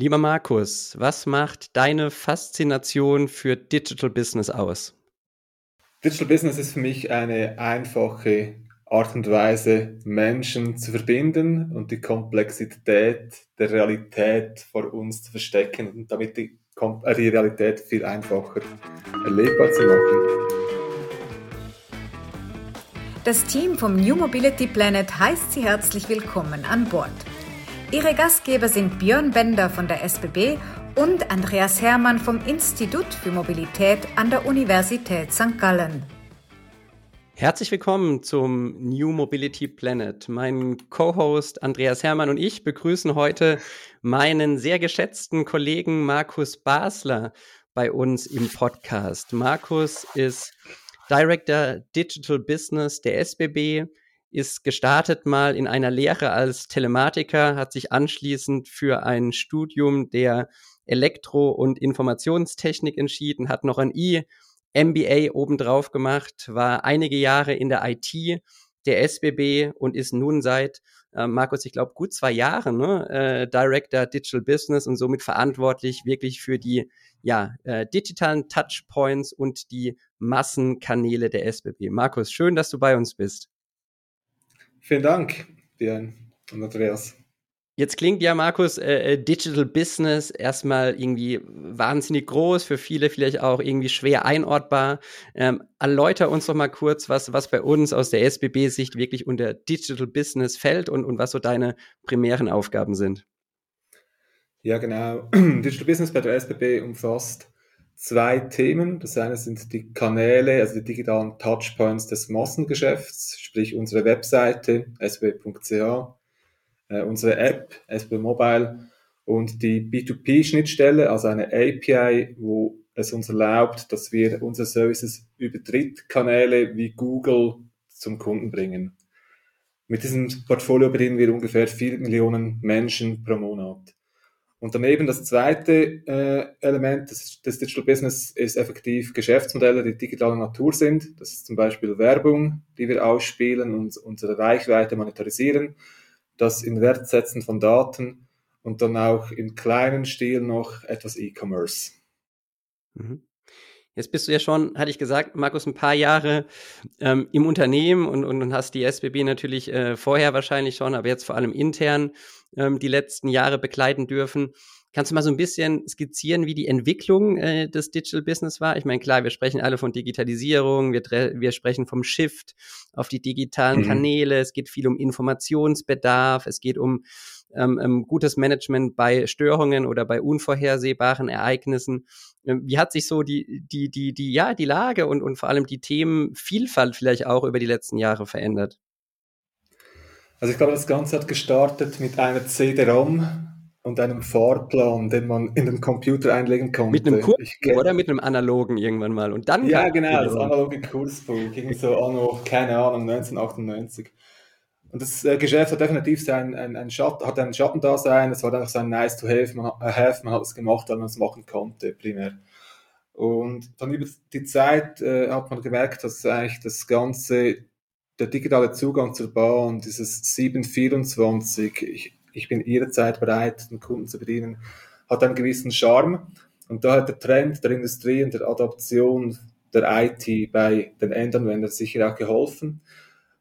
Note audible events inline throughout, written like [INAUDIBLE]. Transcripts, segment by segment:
Lieber Markus, was macht deine Faszination für Digital Business aus? Digital Business ist für mich eine einfache Art und Weise, Menschen zu verbinden und die Komplexität der Realität vor uns zu verstecken und damit die, äh, die Realität viel einfacher erlebbar zu machen. Das Team vom New Mobility Planet heißt Sie herzlich willkommen an Bord. Ihre Gastgeber sind Björn Bender von der SBB und Andreas Hermann vom Institut für Mobilität an der Universität St. Gallen. Herzlich willkommen zum New Mobility Planet. Mein Co-Host Andreas Hermann und ich begrüßen heute meinen sehr geschätzten Kollegen Markus Basler bei uns im Podcast. Markus ist Director Digital Business der SBB, ist gestartet mal in einer Lehre als Telematiker, hat sich anschließend für ein Studium der Elektro- und Informationstechnik entschieden, hat noch ein I-MBA obendrauf gemacht, war einige Jahre in der IT der SBB und ist nun seit, äh, Markus, ich glaube, gut zwei Jahren ne, äh, Director Digital Business und somit verantwortlich wirklich für die ja, äh, digitalen Touchpoints und die Massenkanäle der SBB. Markus, schön, dass du bei uns bist. Vielen Dank, Björn und Andreas. Jetzt klingt ja, Markus, äh, äh, Digital Business erstmal irgendwie wahnsinnig groß, für viele vielleicht auch irgendwie schwer einordbar. Ähm, erläuter uns doch mal kurz, was, was bei uns aus der SBB-Sicht wirklich unter Digital Business fällt und, und was so deine primären Aufgaben sind. Ja, genau. [CLEARS THROAT] Digital Business bei der SBB umfasst zwei Themen. Das eine sind die Kanäle, also die digitalen Touchpoints des Massengeschäfts, sprich unsere Webseite sb.ch, äh, unsere App SB Mobile und die B2P-Schnittstelle, also eine API, wo es uns erlaubt, dass wir unsere Services über Drittkanäle wie Google zum Kunden bringen. Mit diesem Portfolio bedienen wir ungefähr 4 Millionen Menschen pro Monat. Und daneben das zweite äh, Element des, des, Digital Business ist effektiv Geschäftsmodelle, die digitaler Natur sind. Das ist zum Beispiel Werbung, die wir ausspielen und unsere Reichweite monetarisieren. Das in Wertsetzen von Daten und dann auch im kleinen Stil noch etwas E-Commerce. Mhm. Jetzt bist du ja schon, hatte ich gesagt, Markus, ein paar Jahre ähm, im Unternehmen und, und, und hast die SBB natürlich äh, vorher wahrscheinlich schon, aber jetzt vor allem intern ähm, die letzten Jahre begleiten dürfen. Kannst du mal so ein bisschen skizzieren, wie die Entwicklung äh, des Digital Business war? Ich meine, klar, wir sprechen alle von Digitalisierung, wir, wir sprechen vom Shift auf die digitalen mhm. Kanäle, es geht viel um Informationsbedarf, es geht um ähm, ähm, gutes Management bei Störungen oder bei unvorhersehbaren Ereignissen. Ähm, wie hat sich so die, die, die, die, ja, die Lage und, und vor allem die Themenvielfalt vielleicht auch über die letzten Jahre verändert? Also ich glaube, das Ganze hat gestartet mit einer CD-ROM und einem Fahrplan, den man in den Computer einlegen konnte. Mit einem Kursbuch oder mit einem analogen irgendwann mal. Und dann ja, genau, das analoge Kursbuch, ging so anno, keine Ahnung, 1998. Und das äh, Geschäft hat definitiv sein, ein, ein Schatten, hat ein Schattendasein, es war einfach so ein nice to have, man, uh, have, man hat es gemacht, weil man es machen konnte, primär. Und dann über die Zeit äh, hat man gemerkt, dass eigentlich das ganze der digitale Zugang zur Bahn, dieses 724, ich, ich bin jederzeit bereit, den Kunden zu bedienen, hat einen gewissen Charme. Und da hat der Trend der Industrie und der Adaption der IT bei den Endanwendern sicher auch geholfen.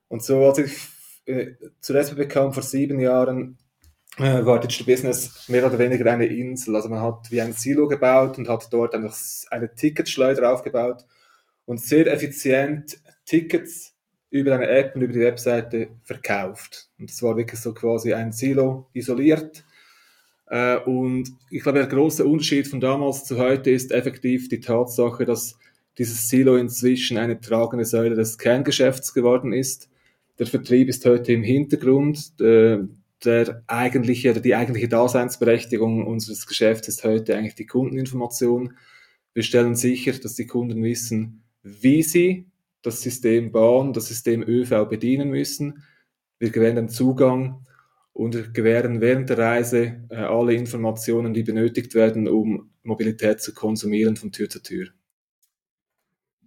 Und so, als ich äh, zur SBB kam vor sieben Jahren, äh, war Digital Business mehr oder weniger eine Insel. Also man hat wie ein Silo gebaut und hat dort einfach eine Ticketschleuder aufgebaut und sehr effizient Tickets über eine App und über die Webseite verkauft. Und das war wirklich so quasi ein Silo isoliert. Äh, und ich glaube, der große Unterschied von damals zu heute ist effektiv die Tatsache, dass dieses Silo inzwischen eine tragende Säule des Kerngeschäfts geworden ist. Der Vertrieb ist heute im Hintergrund. Äh, der eigentliche, die eigentliche Daseinsberechtigung unseres Geschäfts ist heute eigentlich die Kundeninformation. Wir stellen sicher, dass die Kunden wissen, wie sie das System Bahn, das System ÖV bedienen müssen. Wir gewähren Zugang und gewähren während der Reise äh, alle Informationen, die benötigt werden, um Mobilität zu konsumieren von Tür zu Tür.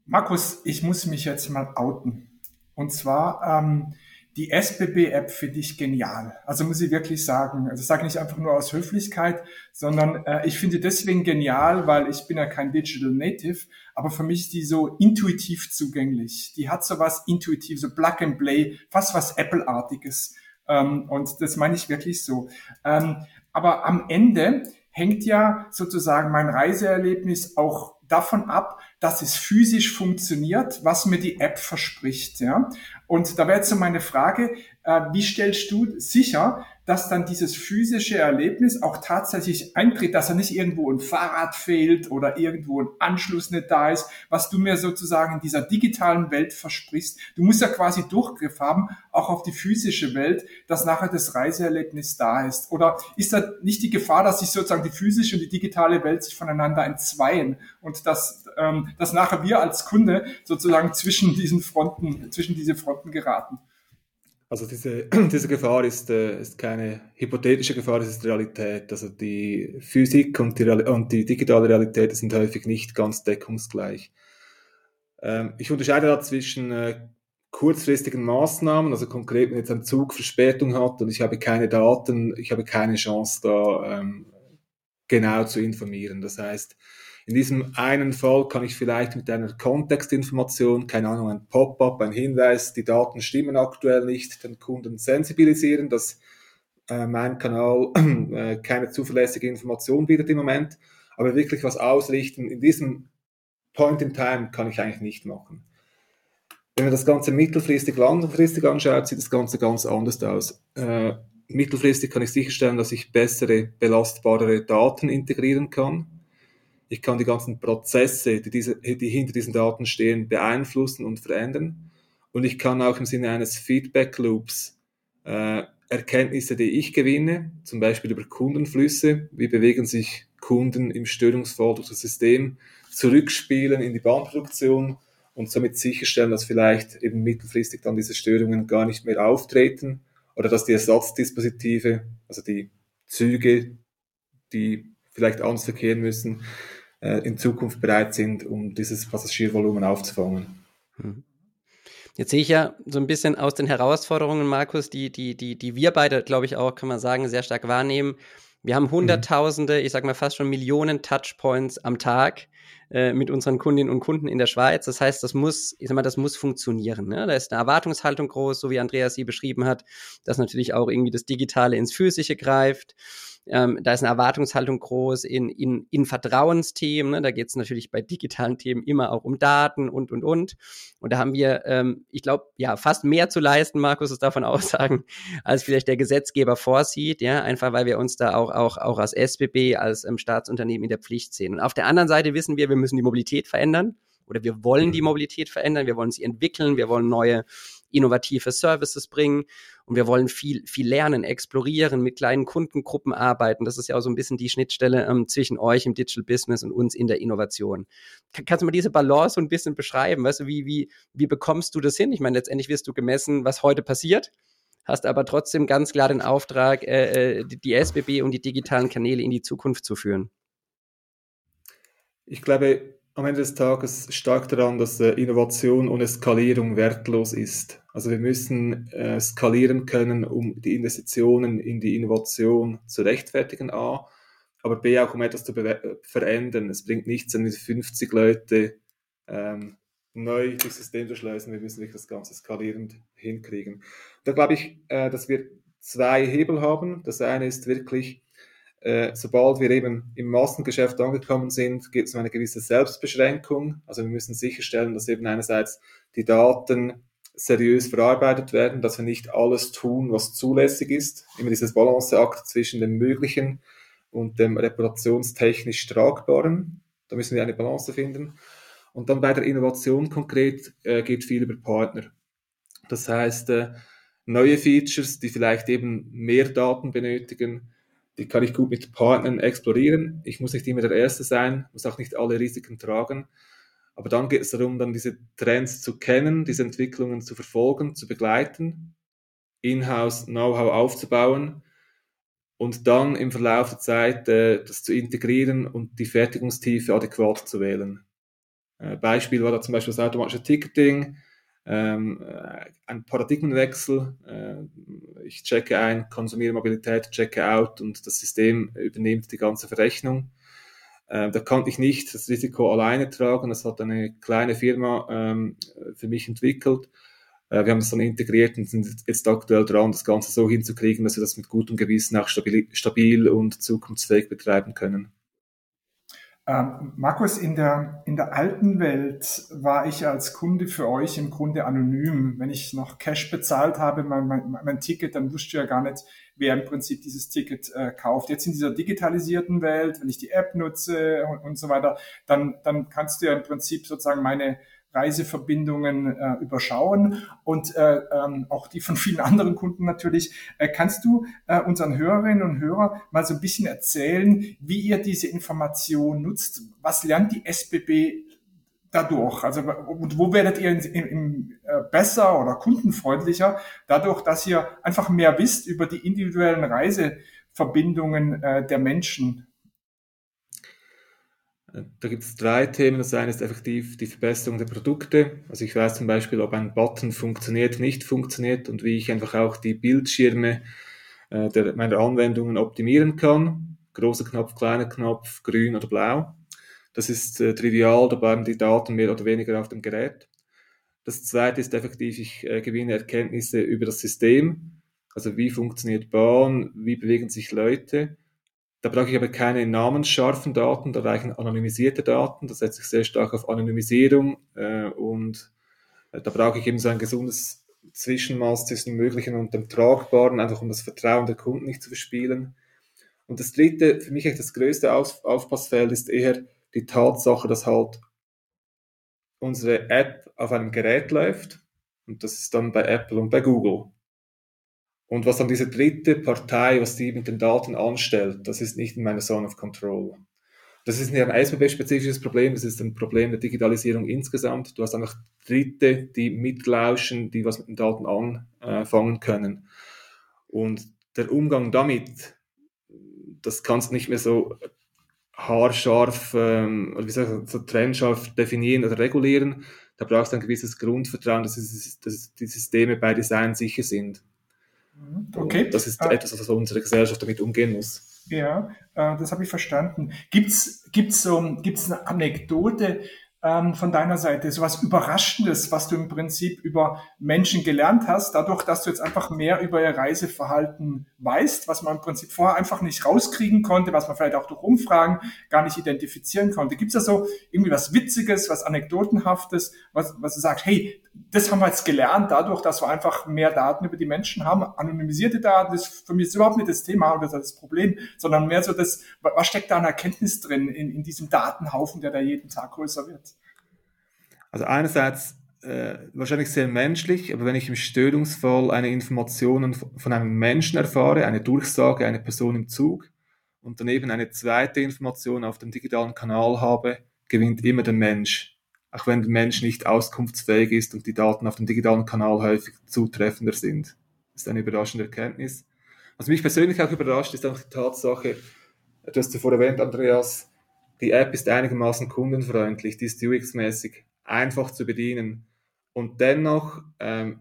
Markus, ich muss mich jetzt mal outen. Und zwar, ähm, die SBB-App finde ich genial. Also muss ich wirklich sagen. Also sage nicht einfach nur aus Höflichkeit, sondern äh, ich finde deswegen genial, weil ich bin ja kein Digital Native, aber für mich ist die so intuitiv zugänglich. Die hat so was intuitiv, so Plug and Play, fast was Apple-artiges. Ähm, und das meine ich wirklich so. Ähm, aber am Ende hängt ja sozusagen mein Reiseerlebnis auch davon ab, dass es physisch funktioniert, was mir die App verspricht. Ja? Und da wäre jetzt so meine Frage, äh, wie stellst du sicher, dass dann dieses physische Erlebnis auch tatsächlich eintritt, dass er nicht irgendwo ein Fahrrad fehlt oder irgendwo ein Anschluss nicht da ist, was du mir sozusagen in dieser digitalen Welt versprichst. Du musst ja quasi Durchgriff haben, auch auf die physische Welt, dass nachher das Reiseerlebnis da ist. Oder ist da nicht die Gefahr, dass sich sozusagen die physische und die digitale Welt sich voneinander entzweien und dass, ähm, dass nachher wir als Kunde sozusagen zwischen diesen Fronten, zwischen diese Fronten geraten? Also diese, [CLEARS THROAT] diese Gefahr ist, äh, ist keine hypothetische Gefahr, das ist Realität. Also die Physik und die, und die digitale Realität sind häufig nicht ganz deckungsgleich. Ähm, ich unterscheide da zwischen äh, kurzfristigen Maßnahmen, also konkret, wenn jetzt ein Zug Verspätung hat und ich habe keine Daten, ich habe keine Chance da ähm, genau zu informieren. Das heißt, in diesem einen Fall kann ich vielleicht mit einer Kontextinformation, keine Ahnung, ein Pop-up, ein Hinweis, die Daten stimmen aktuell nicht, den Kunden sensibilisieren, dass äh, mein Kanal [CLEARS THROAT] äh, keine zuverlässige Information bietet im Moment, aber wirklich was ausrichten in diesem Point in Time kann ich eigentlich nicht machen. Wenn man das Ganze mittelfristig, langfristig anschaut, sieht das Ganze ganz anders aus. Äh, mittelfristig kann ich sicherstellen, dass ich bessere, belastbarere Daten integrieren kann ich kann die ganzen Prozesse, die, diese, die hinter diesen Daten stehen, beeinflussen und verändern. Und ich kann auch im Sinne eines Feedback Loops äh, Erkenntnisse, die ich gewinne, zum Beispiel über Kundenflüsse, wie bewegen sich Kunden im Störungsfall durch das System, zurückspielen in die Bahnproduktion und somit sicherstellen, dass vielleicht eben mittelfristig dann diese Störungen gar nicht mehr auftreten oder dass die Ersatzdispositive, also die Züge, die vielleicht anders verkehren müssen, äh, in Zukunft bereit sind, um dieses Passagiervolumen aufzufangen. Hm. Jetzt sehe ich ja so ein bisschen aus den Herausforderungen, Markus, die, die, die, die wir beide, glaube ich, auch, kann man sagen, sehr stark wahrnehmen. Wir haben Hunderttausende, mhm. ich sage mal fast schon Millionen Touchpoints am Tag äh, mit unseren Kundinnen und Kunden in der Schweiz. Das heißt, das muss, ich sag mal, das muss funktionieren. Ne? Da ist eine Erwartungshaltung groß, so wie Andreas sie beschrieben hat, dass natürlich auch irgendwie das Digitale ins Physische greift. Ähm, da ist eine Erwartungshaltung groß in, in, in Vertrauensthemen. Ne? Da geht es natürlich bei digitalen Themen immer auch um Daten und, und, und. Und da haben wir, ähm, ich glaube, ja, fast mehr zu leisten, Markus, ist davon aussagen, [LAUGHS] als vielleicht der Gesetzgeber vorsieht. Ja, einfach weil wir uns da auch, auch, auch als SBB, als ähm, Staatsunternehmen in der Pflicht sehen. Und auf der anderen Seite wissen wir, wir müssen die Mobilität verändern oder wir wollen die mhm. Mobilität verändern, wir wollen sie entwickeln, wir wollen neue innovative Services bringen und wir wollen viel, viel lernen, explorieren, mit kleinen Kundengruppen arbeiten. Das ist ja auch so ein bisschen die Schnittstelle ähm, zwischen euch im Digital Business und uns in der Innovation. Kann, kannst du mal diese Balance so ein bisschen beschreiben? Weißt du, wie, wie, wie bekommst du das hin? Ich meine, letztendlich wirst du gemessen, was heute passiert hast aber trotzdem ganz klar den Auftrag, äh, äh die, die SBB und die digitalen Kanäle in die Zukunft zu führen. Ich glaube, am Ende des Tages stark daran, dass äh, Innovation ohne Skalierung wertlos ist. Also wir müssen äh, skalieren können, um die Investitionen in die Innovation zu rechtfertigen, A, aber B auch um etwas zu verändern. Es bringt nichts, wenn wir 50 Leute ähm, neu durchs System zu schleusen. Wir müssen nicht das Ganze skalierend hinkriegen. Da glaube ich, äh, dass wir zwei Hebel haben. Das eine ist wirklich äh, sobald wir eben im Massengeschäft angekommen sind, gibt es eine gewisse Selbstbeschränkung. Also wir müssen sicherstellen, dass eben einerseits die Daten seriös verarbeitet werden, dass wir nicht alles tun, was zulässig ist. Immer dieses Balanceakt zwischen dem Möglichen und dem reputationstechnisch Tragbaren. Da müssen wir eine Balance finden. Und dann bei der Innovation konkret äh, geht viel über Partner. Das heißt, äh, neue Features, die vielleicht eben mehr Daten benötigen, die kann ich gut mit Partnern explorieren. Ich muss nicht immer der Erste sein, muss auch nicht alle Risiken tragen. Aber dann geht es darum, dann diese Trends zu kennen, diese Entwicklungen zu verfolgen, zu begleiten, in-house Know-how aufzubauen und dann im Verlauf der Zeit äh, das zu integrieren und die Fertigungstiefe adäquat zu wählen. Äh, Beispiel war da zum Beispiel das automatische Ticketing. Ähm, äh, ein Paradigmenwechsel. Äh, ich checke ein, konsumiere Mobilität, checke out und das System übernimmt die ganze Verrechnung. Äh, da konnte ich nicht das Risiko alleine tragen. Das hat eine kleine Firma ähm, für mich entwickelt. Äh, wir haben das dann integriert und sind jetzt aktuell dran, das Ganze so hinzukriegen, dass wir das mit gutem Gewissen auch stabil, stabil und zukunftsfähig betreiben können. Ähm, Markus, in der, in der alten Welt war ich als Kunde für euch im Grunde anonym. Wenn ich noch Cash bezahlt habe, mein, mein, mein Ticket, dann wusste ja gar nicht, wer im Prinzip dieses Ticket äh, kauft. Jetzt in dieser digitalisierten Welt, wenn ich die App nutze und, und so weiter, dann, dann kannst du ja im Prinzip sozusagen meine Reiseverbindungen äh, überschauen und äh, ähm, auch die von vielen anderen Kunden natürlich. Äh, kannst du äh, unseren Hörerinnen und Hörern mal so ein bisschen erzählen, wie ihr diese Information nutzt? Was lernt die SBB dadurch? Also und wo werdet ihr in, in, in, äh, besser oder kundenfreundlicher dadurch, dass ihr einfach mehr wisst über die individuellen Reiseverbindungen äh, der Menschen? Da gibt es drei Themen. Das eine ist effektiv die Verbesserung der Produkte. Also ich weiß zum Beispiel, ob ein Button funktioniert, nicht funktioniert und wie ich einfach auch die Bildschirme äh, der, meiner Anwendungen optimieren kann. Großer Knopf, kleiner Knopf, grün oder blau. Das ist äh, trivial, da bleiben die Daten mehr oder weniger auf dem Gerät. Das zweite ist effektiv, ich äh, gewinne Erkenntnisse über das System. Also wie funktioniert Bahn, wie bewegen sich Leute da brauche ich aber keine namensscharfen Daten, da reichen anonymisierte Daten. Da setze ich sehr stark auf Anonymisierung äh, und äh, da brauche ich eben so ein gesundes Zwischenmaß zwischen Möglichen und dem Tragbaren, einfach um das Vertrauen der Kunden nicht zu verspielen. Und das dritte, für mich echt das größte Auf Aufpassfeld ist eher die Tatsache, dass halt unsere App auf einem Gerät läuft. Und das ist dann bei Apple und bei Google. Und was dann diese dritte Partei, was die mit den Daten anstellt, das ist nicht in meiner Zone of Control. Das ist nicht ein SBB-spezifisches Problem, das ist ein Problem der Digitalisierung insgesamt. Du hast einfach Dritte, die mitlauschen, die was mit den Daten anfangen können. Und der Umgang damit, das kannst du nicht mehr so haarscharf, ähm, wie soll ich, so trennscharf definieren oder regulieren. Da brauchst du ein gewisses Grundvertrauen, dass, es, dass die Systeme bei Design sicher sind. Mhm. Okay. Und das ist äh, etwas, was unsere Gesellschaft damit umgehen muss. Ja, äh, das habe ich verstanden. Gibt's gibt's so gibt's eine Anekdote, ähm, von deiner Seite, so was Überraschendes, was du im Prinzip über Menschen gelernt hast, dadurch, dass du jetzt einfach mehr über ihr Reiseverhalten weißt, was man im Prinzip vorher einfach nicht rauskriegen konnte, was man vielleicht auch durch Umfragen gar nicht identifizieren konnte. Gibt es da so irgendwie was Witziges, was Anekdotenhaftes, was, was du sagst, hey, das haben wir jetzt gelernt, dadurch, dass wir einfach mehr Daten über die Menschen haben. Anonymisierte Daten, das für mich ist überhaupt nicht das Thema oder das Problem, sondern mehr so das, was steckt da an Erkenntnis drin in, in diesem Datenhaufen, der da jeden Tag größer wird? Also einerseits äh, wahrscheinlich sehr menschlich, aber wenn ich im Störungsfall eine Information von einem Menschen erfahre, eine Durchsage, eine Person im Zug und daneben eine zweite Information auf dem digitalen Kanal habe, gewinnt immer der Mensch. Auch wenn der Mensch nicht auskunftsfähig ist und die Daten auf dem digitalen Kanal häufig zutreffender sind. Das ist eine überraschende Erkenntnis. Was mich persönlich auch überrascht, ist auch die Tatsache, du hast zuvor erwähnt, Andreas, die App ist einigermaßen kundenfreundlich, die ist UX-mäßig einfach zu bedienen. Und dennoch ähm,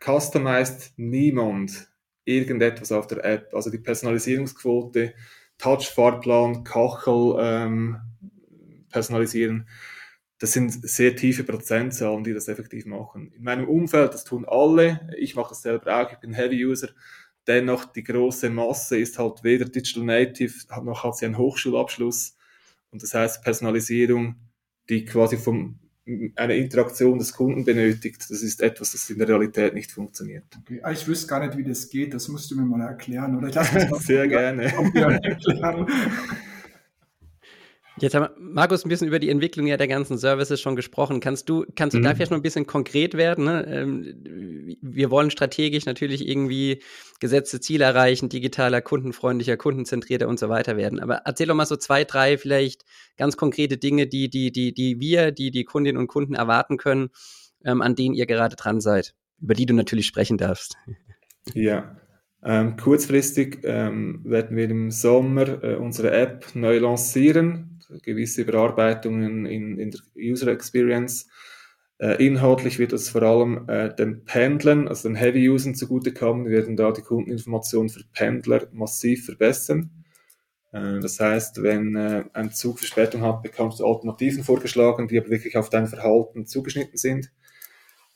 customized niemand irgendetwas auf der App. Also die Personalisierungsquote, Touch-Fahrplan, Kachel ähm, personalisieren, das sind sehr tiefe Prozentzahlen, die das effektiv machen. In meinem Umfeld, das tun alle, ich mache das selber auch, ich bin Heavy-User, dennoch die große Masse ist halt weder Digital Native, noch hat sie einen Hochschulabschluss. Und das heißt, Personalisierung, die quasi vom eine Interaktion des Kunden benötigt. Das ist etwas, das in der Realität nicht funktioniert. Okay. Ah, ich wüsste gar nicht, wie das geht. Das musst du mir mal erklären. Oder ich mal [LAUGHS] Sehr [LAUGHS] gerne. Jetzt haben wir, Markus, ein bisschen über die Entwicklung ja der ganzen Services schon gesprochen. Kannst du, kannst du mhm. da vielleicht noch ein bisschen konkret werden? Ne? Ähm, wir wollen strategisch natürlich irgendwie gesetzte Ziele erreichen, digitaler, kundenfreundlicher, kundenzentrierter und so weiter werden. Aber erzähl doch mal so zwei, drei vielleicht ganz konkrete Dinge, die, die, die, die wir, die die Kundinnen und Kunden erwarten können, ähm, an denen ihr gerade dran seid, über die du natürlich sprechen darfst. Ja, ähm, kurzfristig ähm, werden wir im Sommer äh, unsere App neu lancieren gewisse Überarbeitungen in, in der User Experience. Äh, inhaltlich wird es vor allem äh, den Pendlern, also den Heavy-Usern zugutekommen. Wir werden da die Kundeninformation für Pendler massiv verbessern. Äh, das heißt, wenn äh, ein Zug Verspätung hat, bekommst du Alternativen vorgeschlagen, die aber wirklich auf dein Verhalten zugeschnitten sind.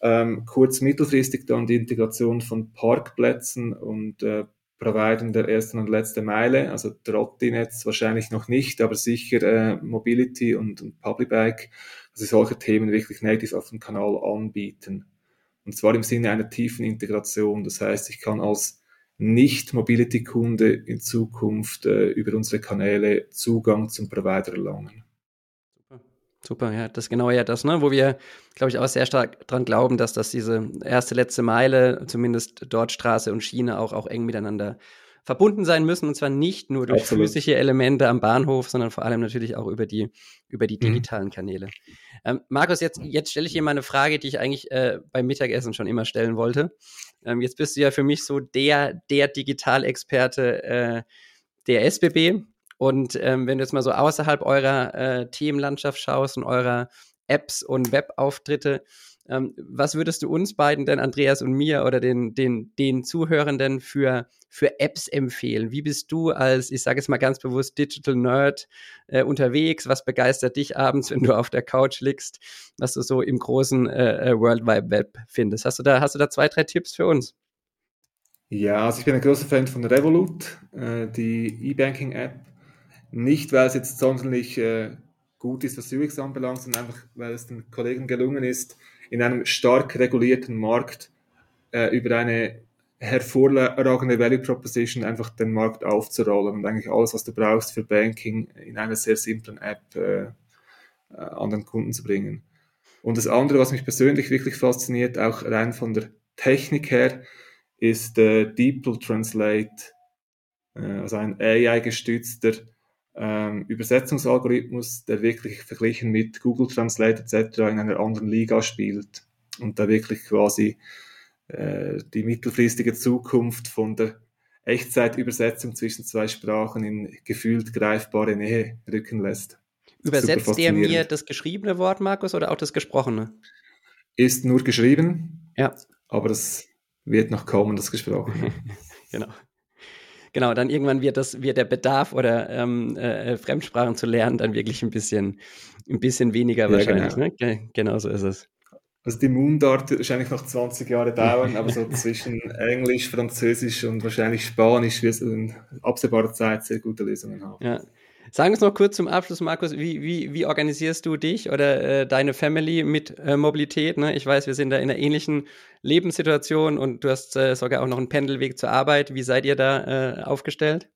Ähm, kurz mittelfristig dann die Integration von Parkplätzen und äh, Providern der ersten und letzten Meile, also Trotti-Netz wahrscheinlich noch nicht, aber sicher äh, Mobility und, und Public Bike, also solche Themen wirklich native auf dem Kanal anbieten. Und zwar im Sinne einer tiefen Integration. Das heißt, ich kann als Nicht-Mobility-Kunde in Zukunft äh, über unsere Kanäle Zugang zum Provider erlangen. Super, ja, das ist genau ja das, ne, wo wir, glaube ich, auch sehr stark dran glauben, dass das diese erste letzte Meile, zumindest dort Straße und Schiene auch, auch eng miteinander verbunden sein müssen und zwar nicht nur durch Absolut. physische Elemente am Bahnhof, sondern vor allem natürlich auch über die, über die mhm. digitalen mhm. Kanäle. Ähm, Markus, jetzt, jetzt stelle ich dir mal eine Frage, die ich eigentlich äh, beim Mittagessen schon immer stellen wollte. Ähm, jetzt bist du ja für mich so der, der Digitalexperte äh, der SBB. Und ähm, wenn du jetzt mal so außerhalb eurer äh, Themenlandschaft schaust und eurer Apps und Webauftritte, ähm, was würdest du uns beiden denn, Andreas und mir oder den, den, den Zuhörenden für, für Apps empfehlen? Wie bist du als, ich sage es mal ganz bewusst, Digital Nerd äh, unterwegs? Was begeistert dich abends, wenn du auf der Couch liegst, was du so im großen äh, äh World Wide Web findest? Hast du da, hast du da zwei, drei Tipps für uns? Ja, also ich bin ein großer Fan von Revolut, äh, die E-Banking-App nicht, weil es jetzt sonderlich äh, gut ist, was UX anbelangt, sondern einfach, weil es den Kollegen gelungen ist, in einem stark regulierten Markt äh, über eine hervorragende Value Proposition einfach den Markt aufzurollen und eigentlich alles, was du brauchst für Banking in einer sehr simplen App äh, äh an den Kunden zu bringen. Und das andere, was mich persönlich wirklich fasziniert, auch rein von der Technik her, ist äh, DeepL Translate, äh, also ein AI-gestützter ähm, Übersetzungsalgorithmus, der wirklich verglichen mit Google Translate etc. in einer anderen Liga spielt und da wirklich quasi äh, die mittelfristige Zukunft von der Echtzeitübersetzung zwischen zwei Sprachen in gefühlt greifbare Nähe rücken lässt. Übersetzt der mir das geschriebene Wort, Markus, oder auch das gesprochene? Ist nur geschrieben, ja. aber es wird noch kommen, das gesprochene. [LAUGHS] genau. Genau, dann irgendwann wird das, wird der Bedarf oder ähm, äh, Fremdsprachen zu lernen dann wirklich ein bisschen, ein bisschen weniger ja, wahrscheinlich. Genau. Ne? Genau so ist es. Also die Mundart wird wahrscheinlich noch 20 Jahre dauern, aber so zwischen Englisch, Französisch und wahrscheinlich Spanisch wird es in absehbarer Zeit sehr gute Lösungen haben. Ja. Sagen uns noch kurz zum Abschluss, Markus, wie, wie, wie organisierst du dich oder äh, deine Family mit äh, Mobilität? Ne? Ich weiß, wir sind da in einer ähnlichen Lebenssituation und du hast äh, sogar auch noch einen Pendelweg zur Arbeit. Wie seid ihr da äh, aufgestellt?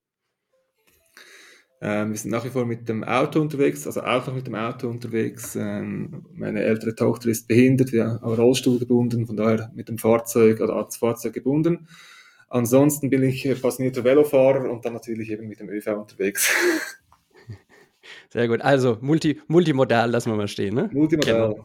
Ähm, wir sind nach wie vor mit dem Auto unterwegs, also auch noch mit dem Auto unterwegs. Ähm, meine ältere Tochter ist behindert, wir haben Rollstuhl gebunden, von daher mit dem Fahrzeug oder als Fahrzeug gebunden. Ansonsten bin ich passionierter Velofahrer und dann natürlich eben mit dem ÖV unterwegs. [LAUGHS] Sehr gut. Also multi, multimodal lassen wir mal stehen. Ne? Multimodal. Genau.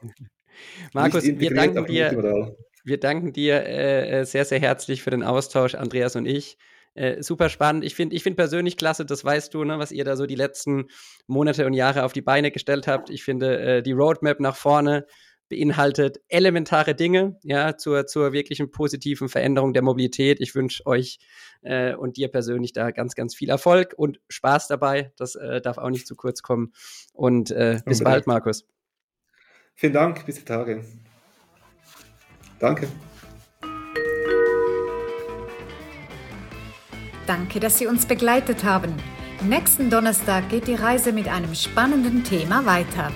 Markus, wir danken dir, wir danken dir äh, sehr, sehr herzlich für den Austausch, Andreas und ich. Äh, super spannend. Ich finde ich find persönlich klasse, das weißt du, ne, was ihr da so die letzten Monate und Jahre auf die Beine gestellt habt. Ich finde äh, die Roadmap nach vorne beinhaltet elementare Dinge, ja, zur, zur wirklichen positiven Veränderung der Mobilität. Ich wünsche euch äh, und dir persönlich da ganz, ganz viel Erfolg und Spaß dabei. Das äh, darf auch nicht zu kurz kommen. Und äh, bis bald, Markus. Vielen Dank, bis die Tage. Danke. Danke, dass Sie uns begleitet haben. Nächsten Donnerstag geht die Reise mit einem spannenden Thema weiter.